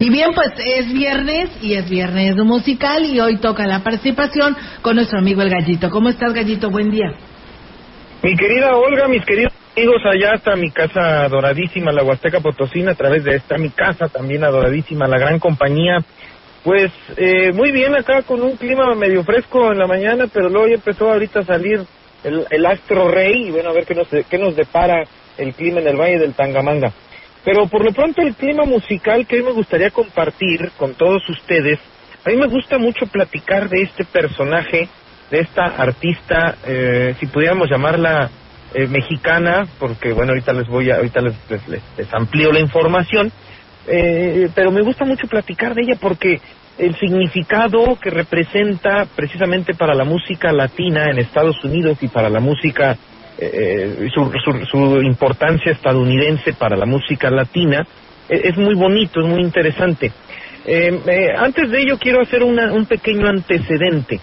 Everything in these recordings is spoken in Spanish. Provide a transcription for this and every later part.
Y bien, pues es viernes y es viernes musical y hoy toca la participación con nuestro amigo el Gallito. ¿Cómo estás, Gallito? Buen día. Mi querida Olga, mis queridos amigos, allá está mi casa adoradísima, la Huasteca Potosina, a través de esta mi casa también adoradísima, la gran compañía. Pues eh, muy bien acá con un clima medio fresco en la mañana, pero luego ya empezó ahorita a salir el, el astro rey y bueno, a ver qué nos, qué nos depara el clima en el Valle del Tangamanga. Pero por lo pronto el clima musical que hoy me gustaría compartir con todos ustedes, a mí me gusta mucho platicar de este personaje, de esta artista, eh, si pudiéramos llamarla eh, mexicana, porque bueno, ahorita les voy a, ahorita les, les, les amplío la información, eh, pero me gusta mucho platicar de ella porque el significado que representa precisamente para la música latina en Estados Unidos y para la música eh, su, su, su, importancia estadounidense para la música latina es, es muy bonito, es muy interesante. Eh, eh, antes de ello quiero hacer una, un pequeño antecedente.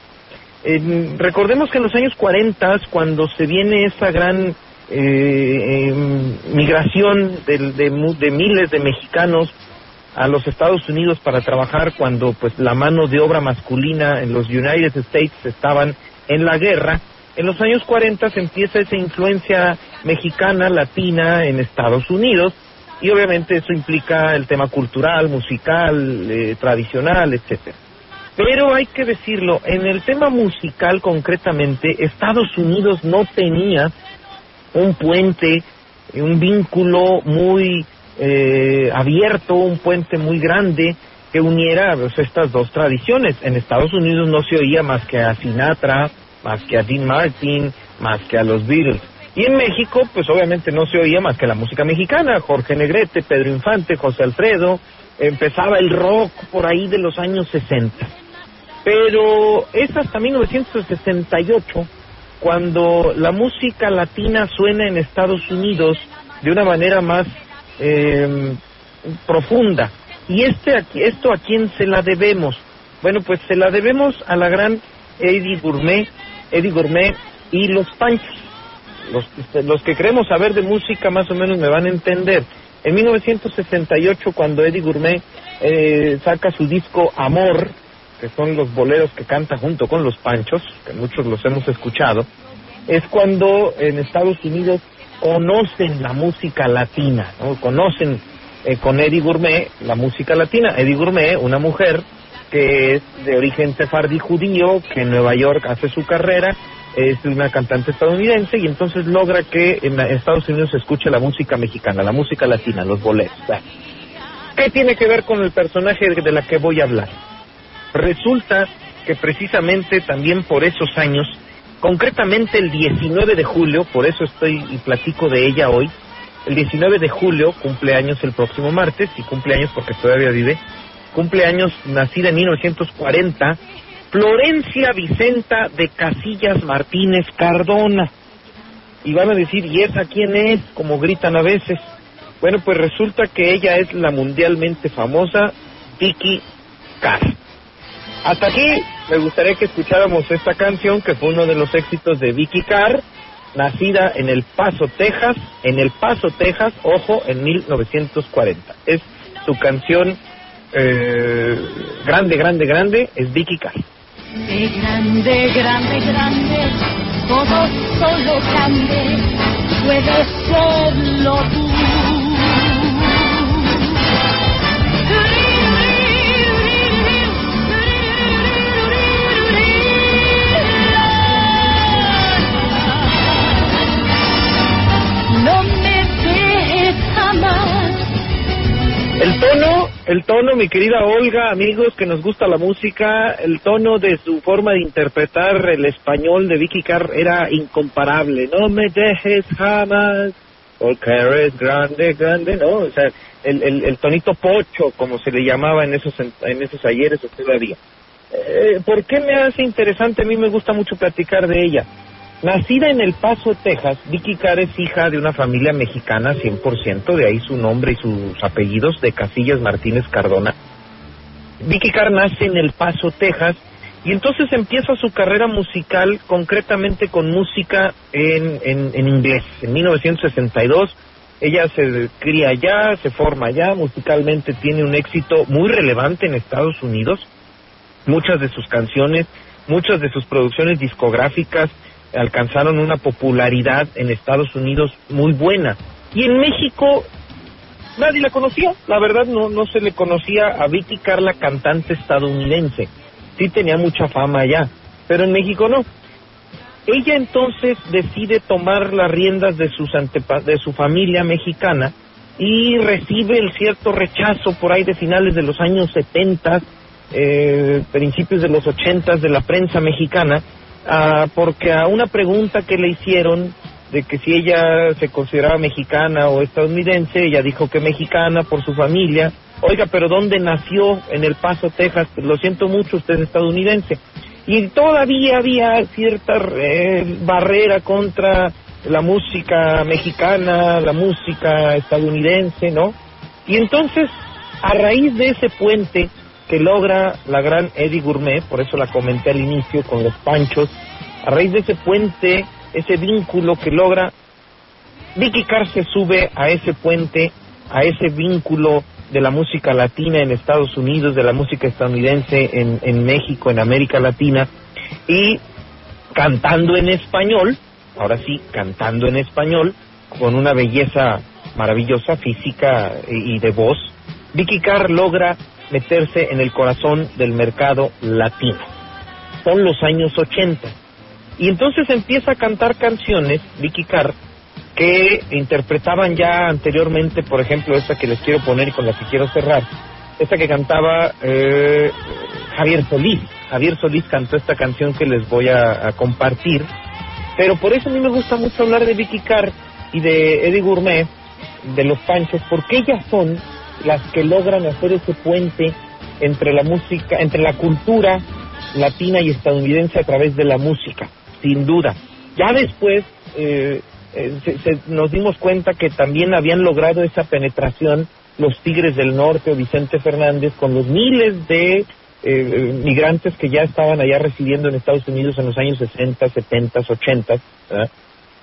Eh, recordemos que en los años 40, cuando se viene esa gran migración de, de, de miles de mexicanos a los Estados Unidos para trabajar cuando pues la mano de obra masculina en los United States estaban en la guerra, en los años 40 se empieza esa influencia mexicana, latina en Estados Unidos y obviamente eso implica el tema cultural, musical, eh, tradicional, etcétera. Pero hay que decirlo, en el tema musical concretamente, Estados Unidos no tenía un puente, un vínculo muy eh, abierto, un puente muy grande que uniera pues, estas dos tradiciones. En Estados Unidos no se oía más que a Sinatra, más que a Dean Martin, más que a los Beatles. Y en México, pues obviamente no se oía más que la música mexicana, Jorge Negrete, Pedro Infante, José Alfredo, empezaba el rock por ahí de los años 60. Pero es hasta 1968 cuando la música latina suena en Estados Unidos de una manera más eh, profunda. ¿Y este, esto a quién se la debemos? Bueno, pues se la debemos a la gran Eddie Gourmet, Eddie Gourmet y los Panchos. Los, los que queremos saber de música más o menos me van a entender. En 1968, cuando Eddie Gourmet eh, saca su disco Amor, que son los boleros que canta junto con los Panchos, que muchos los hemos escuchado, es cuando en Estados Unidos conocen la música latina, ¿no? conocen eh, con Eddie Gourmet la música latina. Eddie Gourmet, una mujer que es de origen sefardí judío, que en Nueva York hace su carrera, es una cantante estadounidense y entonces logra que en Estados Unidos se escuche la música mexicana, la música latina, los boleros. ¿Qué tiene que ver con el personaje de la que voy a hablar? Resulta que precisamente también por esos años, concretamente el 19 de julio, por eso estoy y platico de ella hoy, el 19 de julio, cumpleaños el próximo martes, y cumpleaños porque todavía vive, cumpleaños nacida en 1940, Florencia Vicenta de Casillas Martínez Cardona. Y van a decir, ¿y esa quién es? Como gritan a veces. Bueno, pues resulta que ella es la mundialmente famosa Vicky Carr. Hasta aquí me gustaría que escucháramos esta canción que fue uno de los éxitos de Vicky Carr, nacida en El Paso, Texas, en El Paso, Texas, ojo, en 1940. Es su canción eh, grande, grande, grande, es Vicky Carr. De grande, grande, grande, todo solo grande, puedes serlo tú. El tono, mi querida Olga, amigos que nos gusta la música, el tono de su forma de interpretar el español de Vicky Carr era incomparable. No me dejes jamás, porque eres grande, grande, ¿no? O sea, el, el, el tonito pocho, como se le llamaba en esos, en esos ayeres o todavía. Eh, ¿Por qué me hace interesante? A mí me gusta mucho platicar de ella. Nacida en El Paso, Texas, Vicky Carr es hija de una familia mexicana 100%, de ahí su nombre y sus apellidos, de Casillas Martínez Cardona. Vicky Carr nace en El Paso, Texas, y entonces empieza su carrera musical concretamente con música en, en, en inglés. En 1962 Ella se cría allá, se forma allá, musicalmente tiene un éxito muy relevante en Estados Unidos. Muchas de sus canciones, muchas de sus producciones discográficas alcanzaron una popularidad en Estados Unidos muy buena. Y en México nadie la conocía, la verdad no, no se le conocía a Vicky Carla, cantante estadounidense. Sí tenía mucha fama allá, pero en México no. Ella entonces decide tomar las riendas de, sus de su familia mexicana y recibe el cierto rechazo por ahí de finales de los años 70, eh, principios de los 80 de la prensa mexicana, ah, porque a una pregunta que le hicieron de que si ella se consideraba mexicana o estadounidense, ella dijo que mexicana por su familia. Oiga, pero ¿dónde nació? En El Paso, Texas. Lo siento mucho, usted es estadounidense y todavía había cierta eh, barrera contra la música mexicana, la música estadounidense, ¿no? Y entonces, a raíz de ese puente que logra la gran Eddie Gourmet, por eso la comenté al inicio con los panchos, a raíz de ese puente, ese vínculo que logra, Vicky Carr se sube a ese puente, a ese vínculo de la música latina en Estados Unidos, de la música estadounidense en, en México, en América Latina, y cantando en español, ahora sí, cantando en español, con una belleza maravillosa física y, de voz, Vicky Carr logra meterse en el corazón del mercado latino. Son los años 80. Y entonces empieza a cantar canciones, Vicky Carr, que interpretaban ya anteriormente, por ejemplo, esta que les quiero poner y con la que quiero cerrar, esta que cantaba eh, Javier Solís. Javier Solís cantó esta canción que les voy a, compartir, pero por eso a mí me gusta mucho hablar de Vicky Carr y de Eddie Gourmet, de los Panchos, porque ellas son las que logran hacer ese puente entre la música, entre la cultura latina y estadounidense a través de la música, sin duda. Ya después eh, eh, se, nos dimos cuenta que también habían logrado esa penetración los Tigres del Norte o Vicente Fernández con los miles de eh, eh, migrantes que ya estaban allá residiendo en Estados Unidos en los años 60, 70, 80.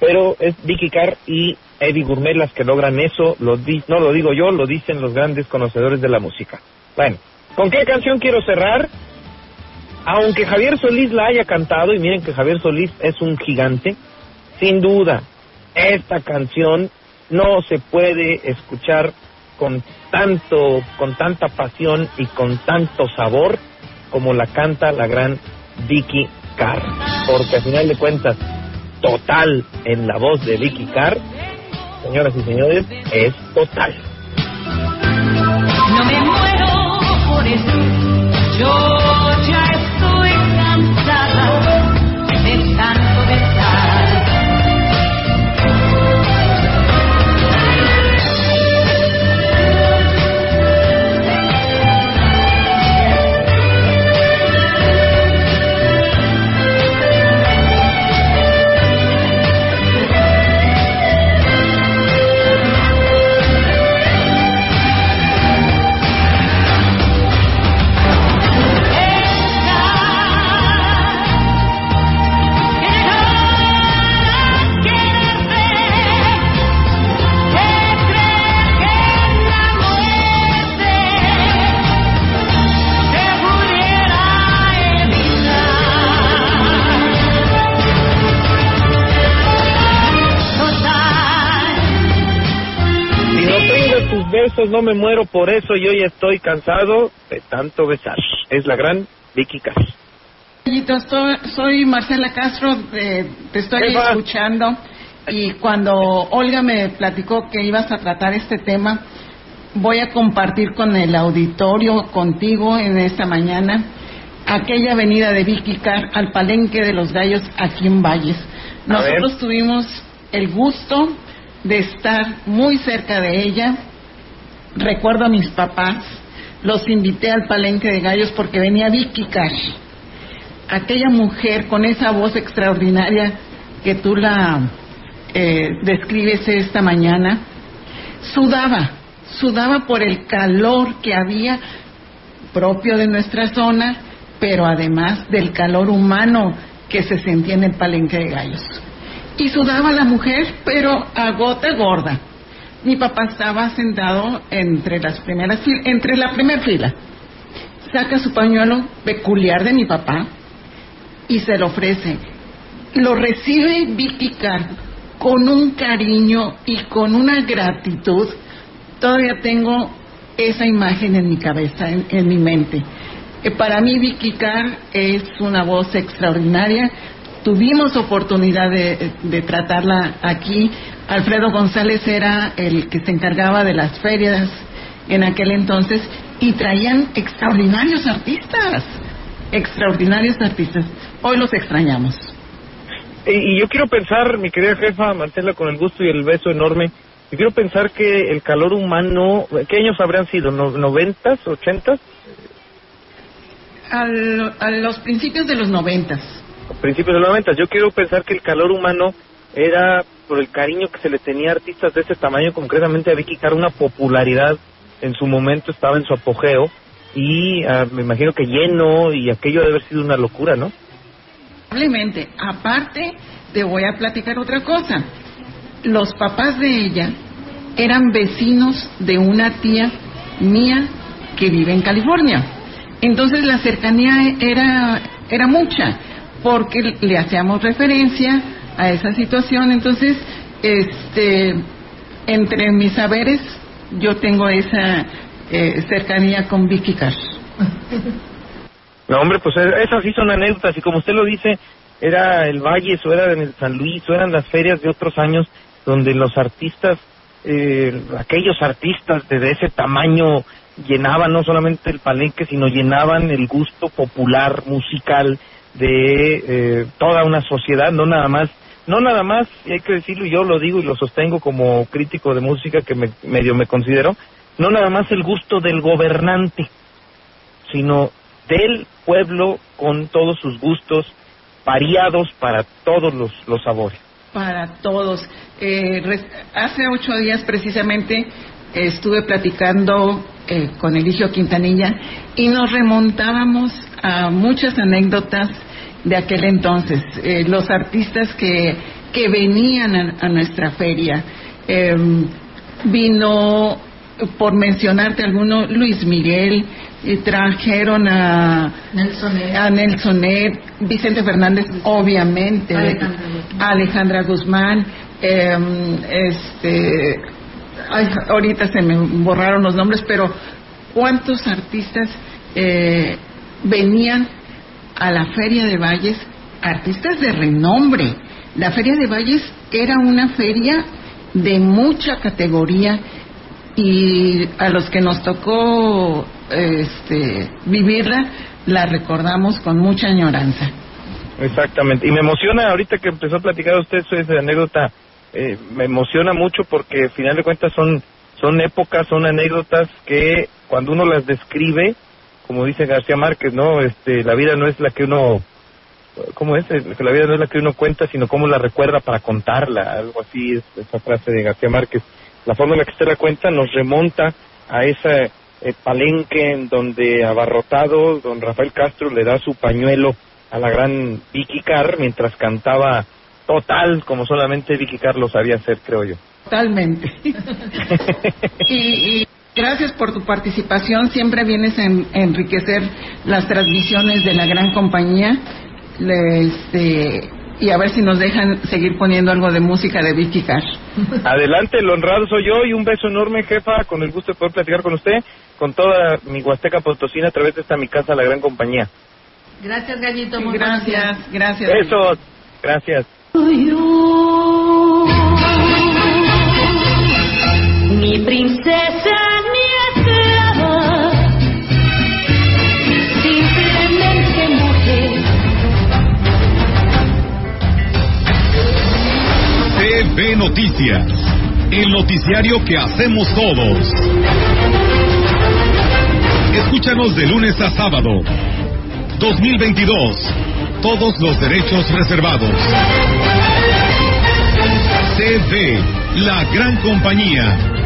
Pero es Vicky Carr y Eddie Gourmet las que logran eso, lo no lo digo yo, lo dicen los grandes conocedores de la música. Bueno, ¿con qué canción quiero cerrar? Aunque Javier Solís la haya cantado, y miren que Javier Solís es un gigante, sin duda, esta canción no se puede escuchar con tanto, con tanta pasión y con tanto sabor como la canta la gran Vicky Carr. Porque al final de cuentas, total en la voz de Vicky Carr, señoras y señores, es total. No me muero por yo no me muero por eso y hoy estoy cansado de tanto besar. Es la gran Vicky Castro. Soy Marcela Castro, te estoy escuchando y cuando Olga me platicó que ibas a tratar este tema, voy a compartir con el auditorio, contigo en esta mañana, aquella venida de Vicky Car al Palenque de los Gallos aquí en Valles. Nosotros tuvimos el gusto de estar muy cerca de ella, recuerdo a mis papás, los invité al palenque de gallos porque venía Vicky Cash, aquella mujer con esa voz extraordinaria que tú la eh, describes esta mañana, sudaba, sudaba por el calor que había propio de nuestra zona, pero además del calor humano que se sentía en el palenque de gallos. Y sudaba la mujer, pero a gota gorda Mi papá estaba sentado entre las primeras entre la primera fila. Saca su pañuelo peculiar de mi papá y se lo ofrece. Lo recibe Vicky Carr con un cariño y con una gratitud. Todavía tengo esa imagen en mi cabeza, en, mi mente. Eh, para mí Vicky Carr es una voz extraordinaria. Tuvimos oportunidad de, tratarla aquí. Alfredo González era el que se encargaba de las ferias en aquel entonces y traían extraordinarios artistas, extraordinarios artistas. Hoy los extrañamos. Y, yo quiero pensar, mi querida jefa Marcela, con el gusto y el beso enorme, yo quiero pensar que el calor humano, ¿qué años habrían sido? ¿Noventas, ochentas? a los principios de los noventas. Principios de los noventas. Yo quiero pensar que el calor humano era por el cariño que se le tenía a artistas de ese tamaño, concretamente a Vicky Carr, una popularidad en su momento estaba en su apogeo y ah, me imagino que lleno y aquello debe haber sido una locura, ¿no? Probablemente. Aparte, te voy a platicar otra cosa. Los papás de ella eran vecinos de una tía mía que vive en California. Entonces la cercanía era, era mucha, porque le hacíamos referencia a esa situación. Entonces, este, entre mis saberes, yo tengo esa eh, cercanía con Vicky Cash. No, hombre, pues eh, esas sí son anécdotas y como usted lo dice, era el Valle, o era en el San Luis, o eran las ferias de otros años donde los artistas, eh, aquellos artistas de, ese tamaño llenaban no solamente el palenque, sino llenaban el gusto popular, musical de eh, toda una sociedad, no nada más, no nada más, y hay que decirlo, y yo lo digo y lo sostengo como crítico de música que me, medio me considero, no nada más el gusto del gobernante, sino del pueblo con todos sus gustos variados para todos los, los sabores. Para todos. Eh, hace ocho días precisamente estuve platicando eh, con Eligio Quintanilla y nos remontábamos a muchas anécdotas de aquel entonces, eh, los artistas que, que venían a, nuestra feria. Em, vino, por mencionarte alguno, Luis Miguel, y trajeron a Nelsonet, a Nelsonet Vicente Fernández, obviamente, Alejandra, Guzmán, em, este, ahorita se me borraron los nombres, pero ¿cuántos artistas eh, venían a la Feria de Valles? Artistas de renombre. La Feria de Valles era una feria de mucha categoría y a los que nos tocó este, vivirla, la recordamos con mucha añoranza. Exactamente. Y me emociona ahorita que empezó a platicar usted esa anécdota, eh, me emociona mucho porque al final de cuentas son, son épocas, son anécdotas que cuando uno las describe, como dice García Márquez, ¿no? Este, la vida no es la que uno, ¿cómo es? La vida no es la que uno cuenta, sino cómo la recuerda para contarla, algo así es esa frase de García Márquez. La forma en la que usted la cuenta nos remonta a ese eh, palenque en donde abarrotado don Rafael Castro le da su pañuelo a la gran Vicky Carr mientras cantaba total como solamente Vicky Carr lo sabía hacer, creo yo. Totalmente. y, gracias por tu participación. Siempre vienes a enriquecer las transmisiones de la gran compañía. Este, y a ver si nos dejan seguir poniendo algo de música de Vicky Cash. Adelante, el honrado soy yo y un beso enorme, jefa, con el gusto de poder platicar con usted, con toda mi Huasteca Potosina a través de esta mi casa, la gran compañía. Gracias, Gallito. gracias, gracias. Besos, gracias. Princesa, mi esclava, simplemente mujer. TV Noticias, el noticiario que hacemos todos. Escúchanos de lunes a sábado. 2022. Todos los derechos reservados. TV, la gran compañía.